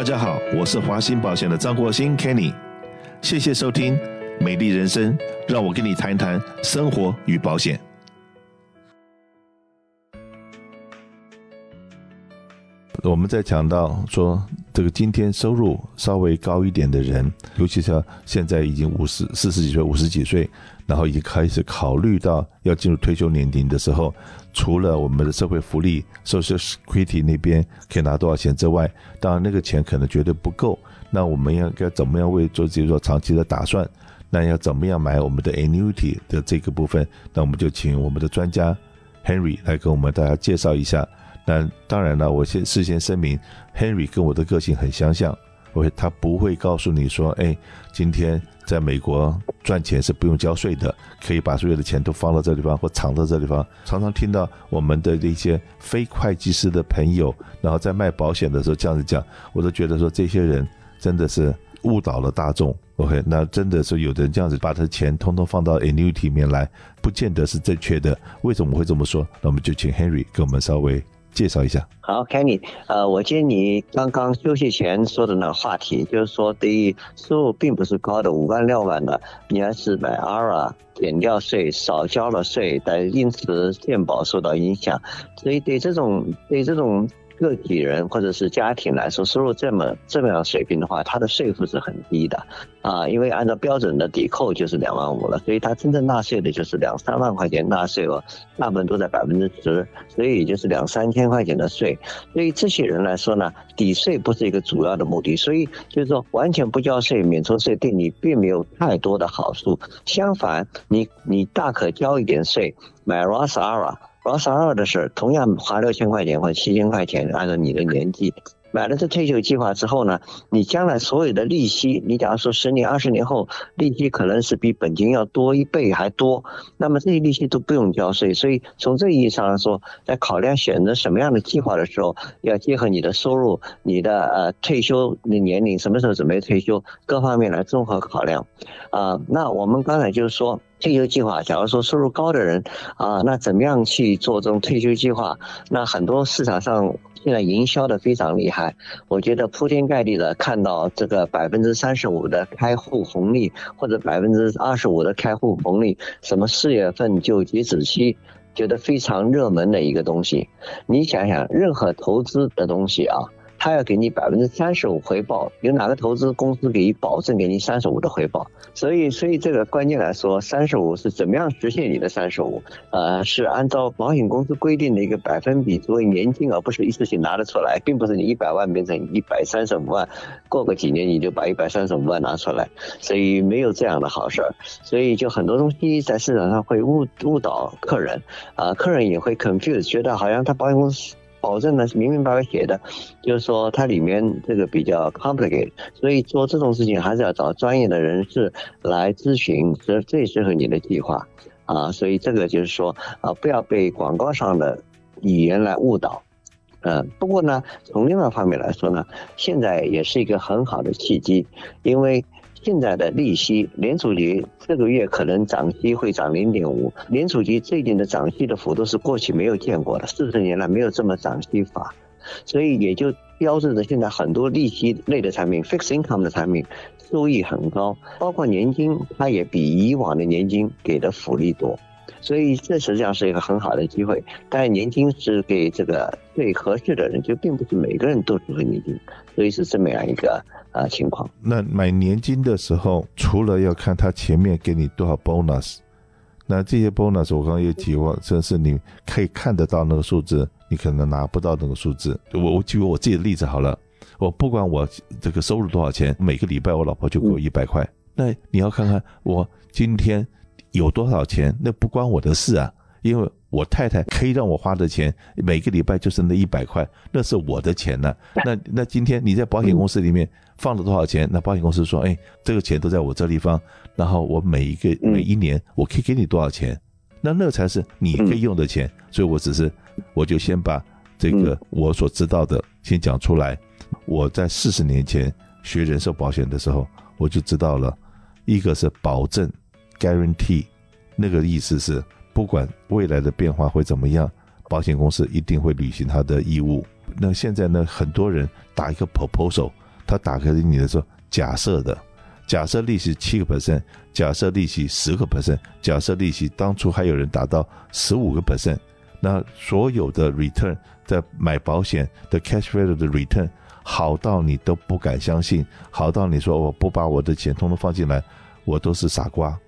大家好，我是华鑫保险的张国兴 Kenny，谢谢收听《美丽人生》，让我跟你谈一谈生活与保险。我们在讲到说，这个今天收入稍微高一点的人，尤其是现在已经五十四十几岁、五十几岁，然后已经开始考虑到要进入退休年龄的时候，除了我们的社会福利 Social Security 那边可以拿多少钱之外，当然那个钱可能绝对不够。那我们要该怎么样为做自己做长期的打算？那要怎么样买我们的 Annuity 的这个部分？那我们就请我们的专家 Henry 来跟我们大家介绍一下。那当然了，我先事先声明，Henry 跟我的个性很相像，我会他不会告诉你说，哎，今天在美国赚钱是不用交税的，可以把所有的钱都放到这地方或藏到这地方。常常听到我们的一些非会计师的朋友，然后在卖保险的时候这样子讲，我都觉得说这些人真的是误导了大众。OK，那真的是有的人这样子把他的钱通通放到 Annuity 里面来，不见得是正确的。为什么会这么说？那我们就请 Henry 给我们稍微。介绍一下，好，Kenny，呃，我接你刚刚休息前说的那个话题，就是说，对于收入并不是高的五万六万的，你还是买 IRA 减掉税，少交了税，但因此健保受到影响，所以对这种对这种。个体人或者是家庭来说，收入这么这么样水平的话，他的税负是很低的啊，因为按照标准的抵扣就是两万五了，所以他真正纳税的就是两三万块钱纳税额，大部分都在百分之十，所以也就是两三千块钱的税。对于这些人来说呢，抵税不是一个主要的目的，所以就是说完全不交税、免除税对你并没有太多的好处。相反，你你大可交一点税，买 r o s a r a r o s a r a 的是，同样花六千块钱或者七千块钱，按照你的年纪买了这退休计划之后呢，你将来所有的利息，你假如说十年、二十年后利息可能是比本金要多一倍还多，那么这些利息都不用交税。所以从这个意义上来说，在考量选择什么样的计划的时候，要结合你的收入、你的呃退休的年龄、什么时候准备退休各方面来综合考量。啊、呃，那我们刚才就是说。退休计划，假如说收入高的人啊，那怎么样去做这种退休计划？那很多市场上现在营销的非常厉害，我觉得铺天盖地的看到这个百分之三十五的开户红利，或者百分之二十五的开户红利，什么四月份就截止期，觉得非常热门的一个东西。你想想，任何投资的东西啊。他要给你百分之三十五回报，有哪个投资公司给你保证给你三十五的回报？所以，所以这个关键来说，三十五是怎么样实现你的三十五？呃，是按照保险公司规定的一个百分比作为年金，而不是一次性拿得出来，并不是你一百万变成一百三十五万，过个几年你就把一百三十五万拿出来，所以没有这样的好事儿。所以就很多东西在市场上会误误导客人，啊、呃，客人也会 confuse，觉得好像他保险公司。保证呢是明明白白写的，就是说它里面这个比较 complicated，所以做这种事情还是要找专业的人士来咨询，这最适合你的计划啊。所以这个就是说啊，不要被广告上的语言来误导。嗯，不过呢，从另外一方面来说呢，现在也是一个很好的契机，因为。现在的利息，联储局这个月可能涨息会涨零点五，联储局最近的涨息的幅度是过去没有见过的，四十年来没有这么涨息法，所以也就标志着现在很多利息类的产品，fixed income 的产品收益很高，包括年金，它也比以往的年金给的福利多。所以这实际上是一个很好的机会，但年金是给这个最合适的人，就并不是每个人都适合年金，所以是这么样一个啊情况。那买年金的时候，除了要看他前面给你多少 bonus，那这些 bonus 我刚刚也提过，这是你可以看得到那个数字，你可能拿不到那个数字。我我举我自己的例子好了，我不管我这个收入多少钱，每个礼拜我老婆就给我一百块，那你要看看我今天。有多少钱？那不关我的事啊，因为我太太可以让我花的钱，每个礼拜就是那一百块，那是我的钱呢、啊。那那今天你在保险公司里面放了多少钱？那保险公司说，哎，这个钱都在我这地方，然后我每一个每一年我可以给你多少钱？那那才是你可以用的钱。所以我只是，我就先把这个我所知道的先讲出来。我在四十年前学人寿保险的时候，我就知道了，一个是保证。Guarantee，那个意思是，不管未来的变化会怎么样，保险公司一定会履行他的义务。那现在呢，很多人打一个 proposal，他打给你的时候，假设的，假设利息七个 percent，假设利息十个 percent，假设利息当初还有人达到十五个 percent，那所有的 return 在买保险的 cash value 的 return 好到你都不敢相信，好到你说我不把我的钱通通放进来，我都是傻瓜。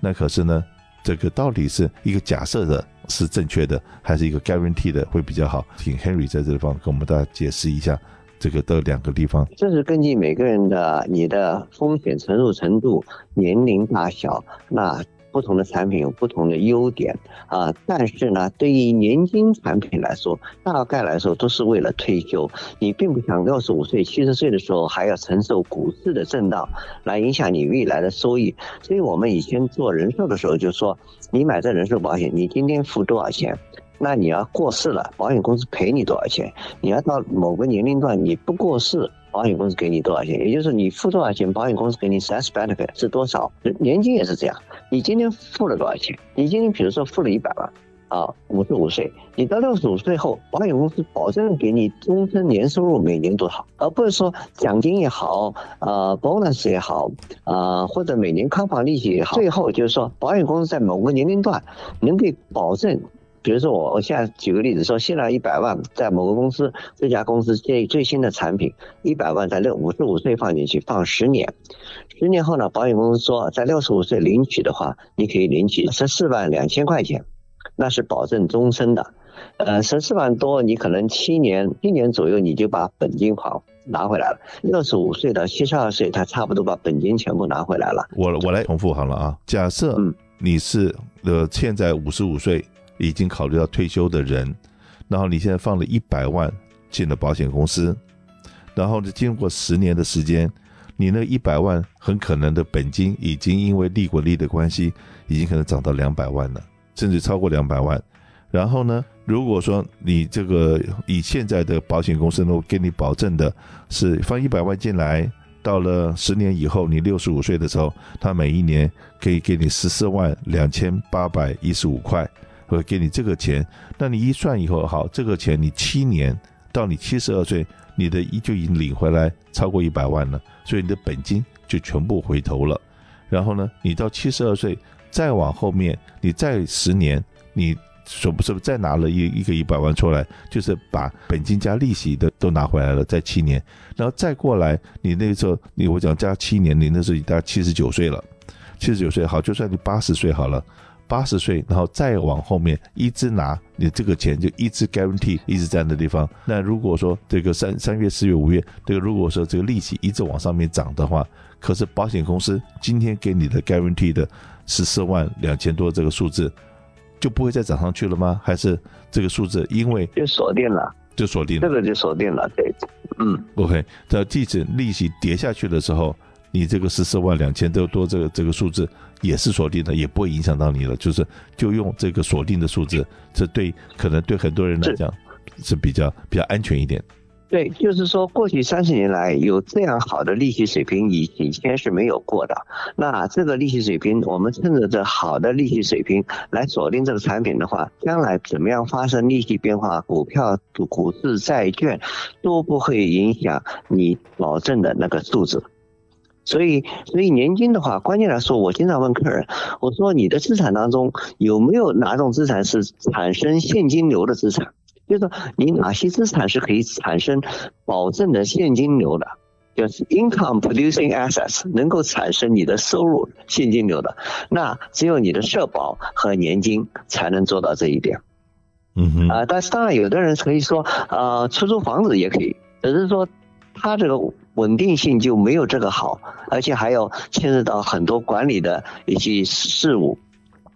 那可是呢，这个到底是一个假设的，是正确的，还是一个 guarantee 的会比较好？请 Henry 在这地方跟我们大家解释一下这个的两个地方。这是根据每个人的你的风险承受程度、年龄大小，那。不同的产品有不同的优点啊，但是呢，对于年金产品来说，大概来说都是为了退休。你并不想六十五岁、七十岁的时候还要承受股市的震荡，来影响你未来的收益。所以我们以前做人寿的时候就说，你买这人寿保险，你今天付多少钱？那你要过世了，保险公司赔你多少钱？你要到某个年龄段你不过世。保险公司给你多少钱？也就是你付多少钱，保险公司给你 death benefit 是多少？年金也是这样，你今天付了多少钱？你今天比如说付了一百万，啊，五十五岁，你到六十五岁后，保险公司保证给你终身年收入每年多少，而不是说奖金也好，呃，bonus 也好，呃，或者每年康房利息也好，最后就是说保险公司在某个年龄段能给保证。比如说我，我现在举个例子说，现在一百万在某个公司，这家公司最最新的产品，一百万在六五十五岁放进去，放十年，十年后呢，保险公司说在六十五岁领取的话，你可以领取十四万两千块钱，那是保证终身的，呃，十四万多，你可能七年一年左右你就把本金还拿回来了。六十五岁到七十二岁，他差不多把本金全部拿回来了。我我来重复好了啊，假设你是呃现在五十五岁。已经考虑到退休的人，然后你现在放了一百万进了保险公司，然后呢，经过十年的时间，你那一百万很可能的本金已经因为利滚利的关系，已经可能涨到两百万了，甚至超过两百万。然后呢，如果说你这个以现在的保险公司能够给你保证的是放一百万进来，到了十年以后，你六十五岁的时候，他每一年可以给你十四万两千八百一十五块。会给你这个钱，那你一算以后，好，这个钱你七年到你七十二岁，你的一就已经领回来超过一百万了，所以你的本金就全部回头了。然后呢，你到七十二岁再往后面，你再十年，你说不是不是再拿了一一个一百万出来，就是把本金加利息的都拿回来了，再七年，然后再过来，你那时候你我讲加七年，你那时候大概七十九岁了，七十九岁好，就算你八十岁好了。八十岁，然后再往后面一直拿你这个钱，就一直 guarantee 一直在那地方。那如果说这个三三月、四月、五月，这个如果说这个利息一直往上面涨的话，可是保险公司今天给你的 guarantee 的十四万两千多这个数字，就不会再涨上去了吗？还是这个数字因为就锁定了，就锁定了，这个就锁定了，对，嗯，OK。在即使利息跌下去的时候。你这个十四万两千多多这个这个数字也是锁定的，也不会影响到你了。就是就用这个锁定的数字，这对可能对很多人来讲是比较比较安全一点。对，就是说过去三十年来有这样好的利息水平，以以前是没有过的。那这个利息水平，我们趁着这好的利息水平来锁定这个产品的话，将来怎么样发生利息变化，股票、股市、债券都不会影响你保证的那个数字。所以，所以年金的话，关键来说，我经常问客人，我说你的资产当中有没有哪种资产是产生现金流的资产？就是说，你哪些资产是可以产生保证的现金流的，就是 income producing assets 能够产生你的收入现金流的，那只有你的社保和年金才能做到这一点。嗯哼。啊，但是当然，有的人可以说，呃，出租房子也可以，只是说他这个。稳定性就没有这个好，而且还要牵涉到很多管理的一些事务，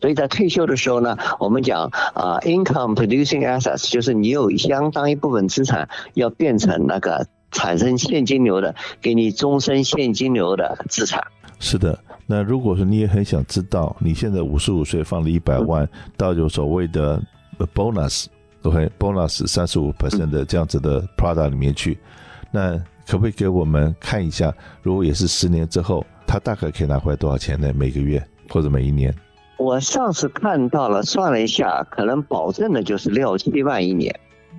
所以在退休的时候呢，我们讲啊，income producing assets，就是你有相当一部分资产要变成那个产生现金流的，给你终身现金流的资产。是的，那如果说你也很想知道，你现在五十五岁放了一百万到有所谓的 bonus，OK，bonus 三十五 percent 的这样子的 product 里面去，那。可不可以给我们看一下？如果也是十年之后，他大概可以拿回来多少钱呢？每个月或者每一年？我上次看到了，算了一下，可能保证的就是六七万一年。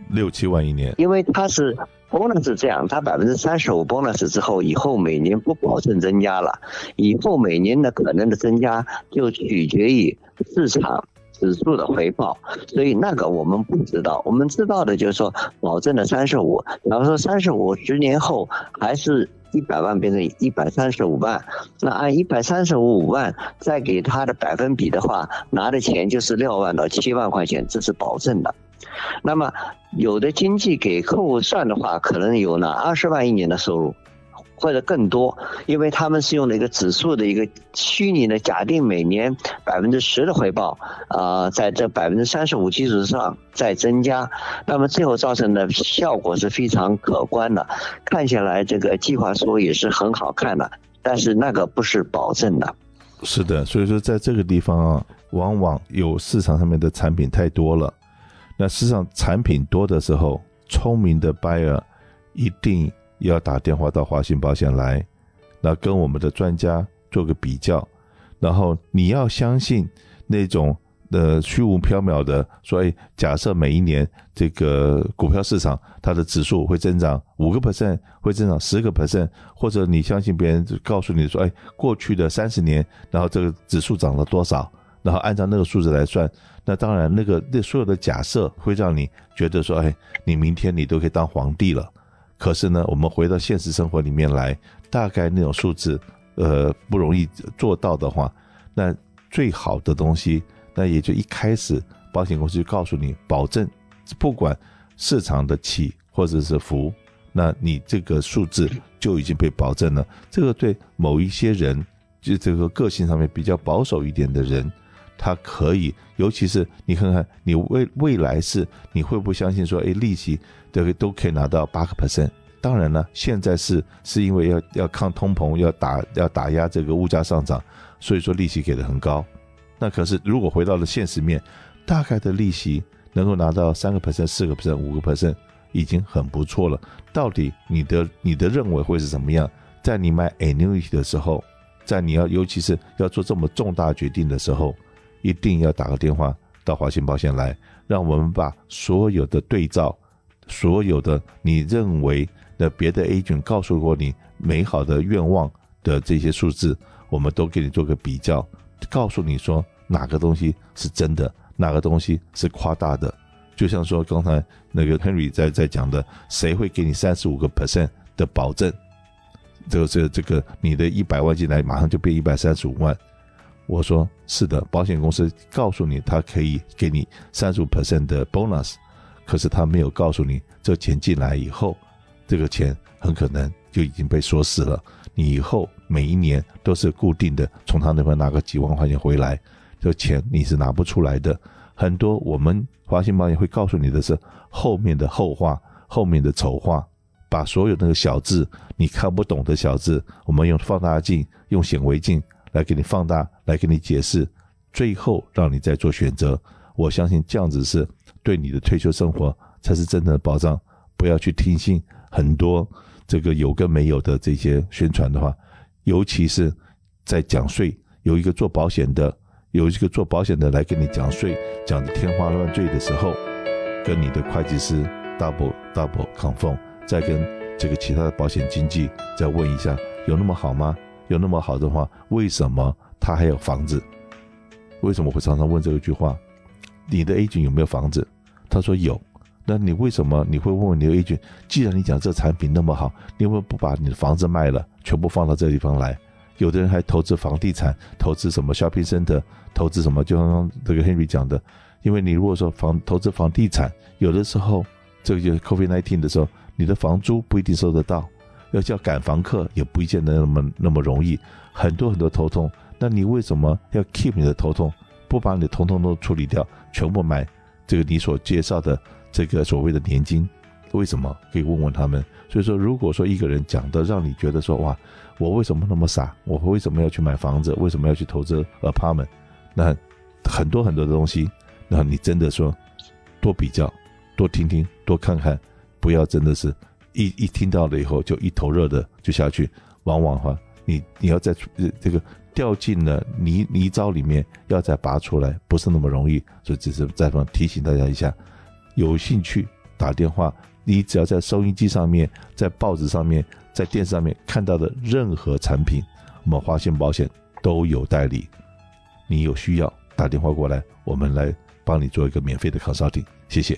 六七万一年，因为它是 bonus 是这样，它百分之三十五 bonus 之后，以后每年不保证增加了，以后每年的可能的增加就取决于市场指数的回报，所以那个我们不知道，我们知道的就是说保证了三十五，然后说三十五十年后还是一百万变成一百三十五万，那按一百三十五万再给他的百分比的话，拿的钱就是六万到七万块钱，这是保证的。那么，有的经济给客户算的话，可能有呢二十万一年的收入，或者更多，因为他们是用了一个指数的一个虚拟的假定每年百分之十的回报，啊、在这百分之三十五基础上再增加，那么最后造成的效果是非常可观的，看起来这个计划书也是很好看的，但是那个不是保证的。是的，所以说在这个地方啊，往往有市场上面的产品太多了。那实际上产品多的时候，聪明的 buyer 一定要打电话到华信保险来，那跟我们的专家做个比较，然后你要相信那种呃虚无缥缈的说，哎，假设每一年这个股票市场它的指数会增长五个 percent，会增长十个 percent，或者你相信别人告诉你说，哎，过去的三十年，然后这个指数涨了多少？然后按照那个数字来算，那当然那个那所有的假设会让你觉得说，哎，你明天你都可以当皇帝了。可是呢，我们回到现实生活里面来，大概那种数字，呃，不容易做到的话，那最好的东西，那也就一开始保险公司就告诉你，保证不管市场的起或者是伏，那你这个数字就已经被保证了。这个对某一些人，就这个个性上面比较保守一点的人。它可以，尤其是你看看，你未未来是你会不相信说，哎，利息这个都可以拿到八个 percent？当然了，现在是是因为要要抗通膨，要打要打压这个物价上涨，所以说利息给的很高。那可是如果回到了现实面，大概的利息能够拿到三个 percent、四个 percent、五个 percent，已经很不错了。到底你的你的认为会是怎么样？在你买 annuity 的时候，在你要尤其是要做这么重大决定的时候。一定要打个电话到华信保险来，让我们把所有的对照，所有的你认为的别的 agent 告诉过你美好的愿望的这些数字，我们都给你做个比较，告诉你说哪个东西是真的，哪个东西是夸大的。就像说刚才那个 Henry 在在讲的，谁会给你三十五个 percent 的保证？这个这个这个，你的一百万进来马上就变一百三十五万。我说是的，保险公司告诉你，他可以给你三十五 percent 的 bonus，可是他没有告诉你，这钱进来以后，这个钱很可能就已经被锁死了。你以后每一年都是固定的从他那边拿个几万块钱回来，这钱你是拿不出来的。很多我们华信保险会告诉你的是后面的后话，后面的丑话，把所有那个小字你看不懂的小字，我们用放大镜，用显微镜。来给你放大，来给你解释，最后让你再做选择。我相信这样子是对你的退休生活才是真正的保障。不要去听信很多这个有跟没有的这些宣传的话，尤其是在讲税，有一个做保险的，有一个做保险的来跟你讲税，讲的天花乱坠的时候，跟你的会计师 double double confirm，再跟这个其他的保险经纪再问一下，有那么好吗？有那么好的话，为什么他还有房子？为什么会常常问这一句话？你的 agent 有没有房子？他说有。那你为什么你会问问你的 agent？既然你讲这产品那么好，你为什么不把你的房子卖了，全部放到这地方来？有的人还投资房地产，投资什么 shopping center，投资什么？就刚刚这个 Henry 讲的，因为你如果说房投资房地产，有的时候这个就是 COVID nineteen 的时候，你的房租不一定收得到。要叫赶房客也不见得那么那么容易，很多很多头痛。那你为什么要 keep 你的头痛，不把你的头痛都处理掉，全部买这个你所介绍的这个所谓的年金？为什么？可以问问他们。所以说，如果说一个人讲的让你觉得说哇，我为什么那么傻？我为什么要去买房子？为什么要去投资 apartment？那很多很多的东西，那你真的说多比较，多听听，多看看，不要真的是。一一听到了以后，就一头热的就下去，往往哈，你你要在这个掉进了泥泥沼里面，要再拔出来，不是那么容易。所以只是再方提醒大家一下，有兴趣打电话你只要在收音机上面、在报纸上面、在电视上面看到的任何产品，我们华信保险都有代理。你有需要打电话过来，我们来帮你做一个免费的 consulting。谢谢。